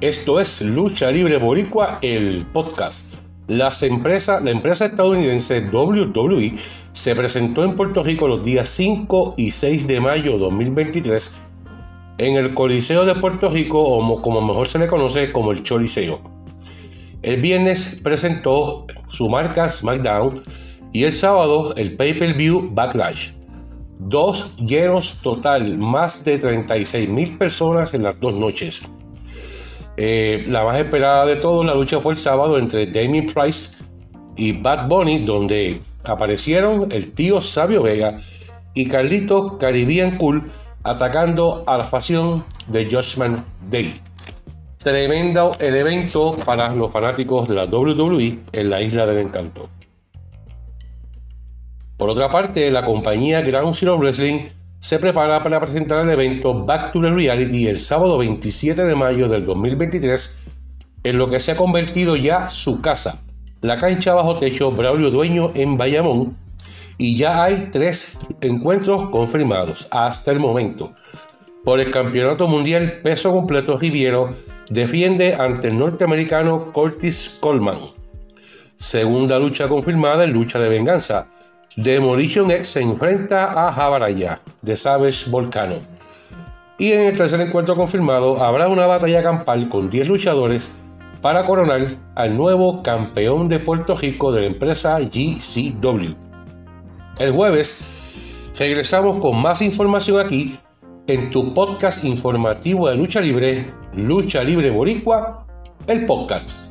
Esto es Lucha Libre Boricua, el podcast. Las la empresa estadounidense WWE se presentó en Puerto Rico los días 5 y 6 de mayo de 2023 en el Coliseo de Puerto Rico, o como mejor se le conoce como el Choliseo. El viernes presentó su marca SmackDown y el sábado el pay-per-view Backlash. Dos llenos total, más de 36 mil personas en las dos noches. Eh, la más esperada de todos, la lucha fue el sábado entre Damien Price y Bad Bunny, donde aparecieron el tío Sabio Vega y Carlito Caribbean Cool atacando a la facción de Judgment Day. Tremendo el evento para los fanáticos de la WWE en la Isla del Encanto. Por otra parte, la compañía Ground Zero Wrestling se prepara para presentar el evento Back to the Reality el sábado 27 de mayo del 2023 en lo que se ha convertido ya su casa, la cancha bajo techo Braulio Dueño en Bayamón, y ya hay tres encuentros confirmados hasta el momento. Por el Campeonato Mundial Peso Completo Riviero defiende ante el norteamericano Curtis Coleman. Segunda lucha confirmada en lucha de venganza Demolition X se enfrenta a Jabaraya de Savage Volcano. Y en el tercer encuentro confirmado habrá una batalla campal con 10 luchadores para coronar al nuevo campeón de Puerto Rico de la empresa GCW. El jueves regresamos con más información aquí en tu podcast informativo de lucha libre, Lucha Libre Boricua, el podcast.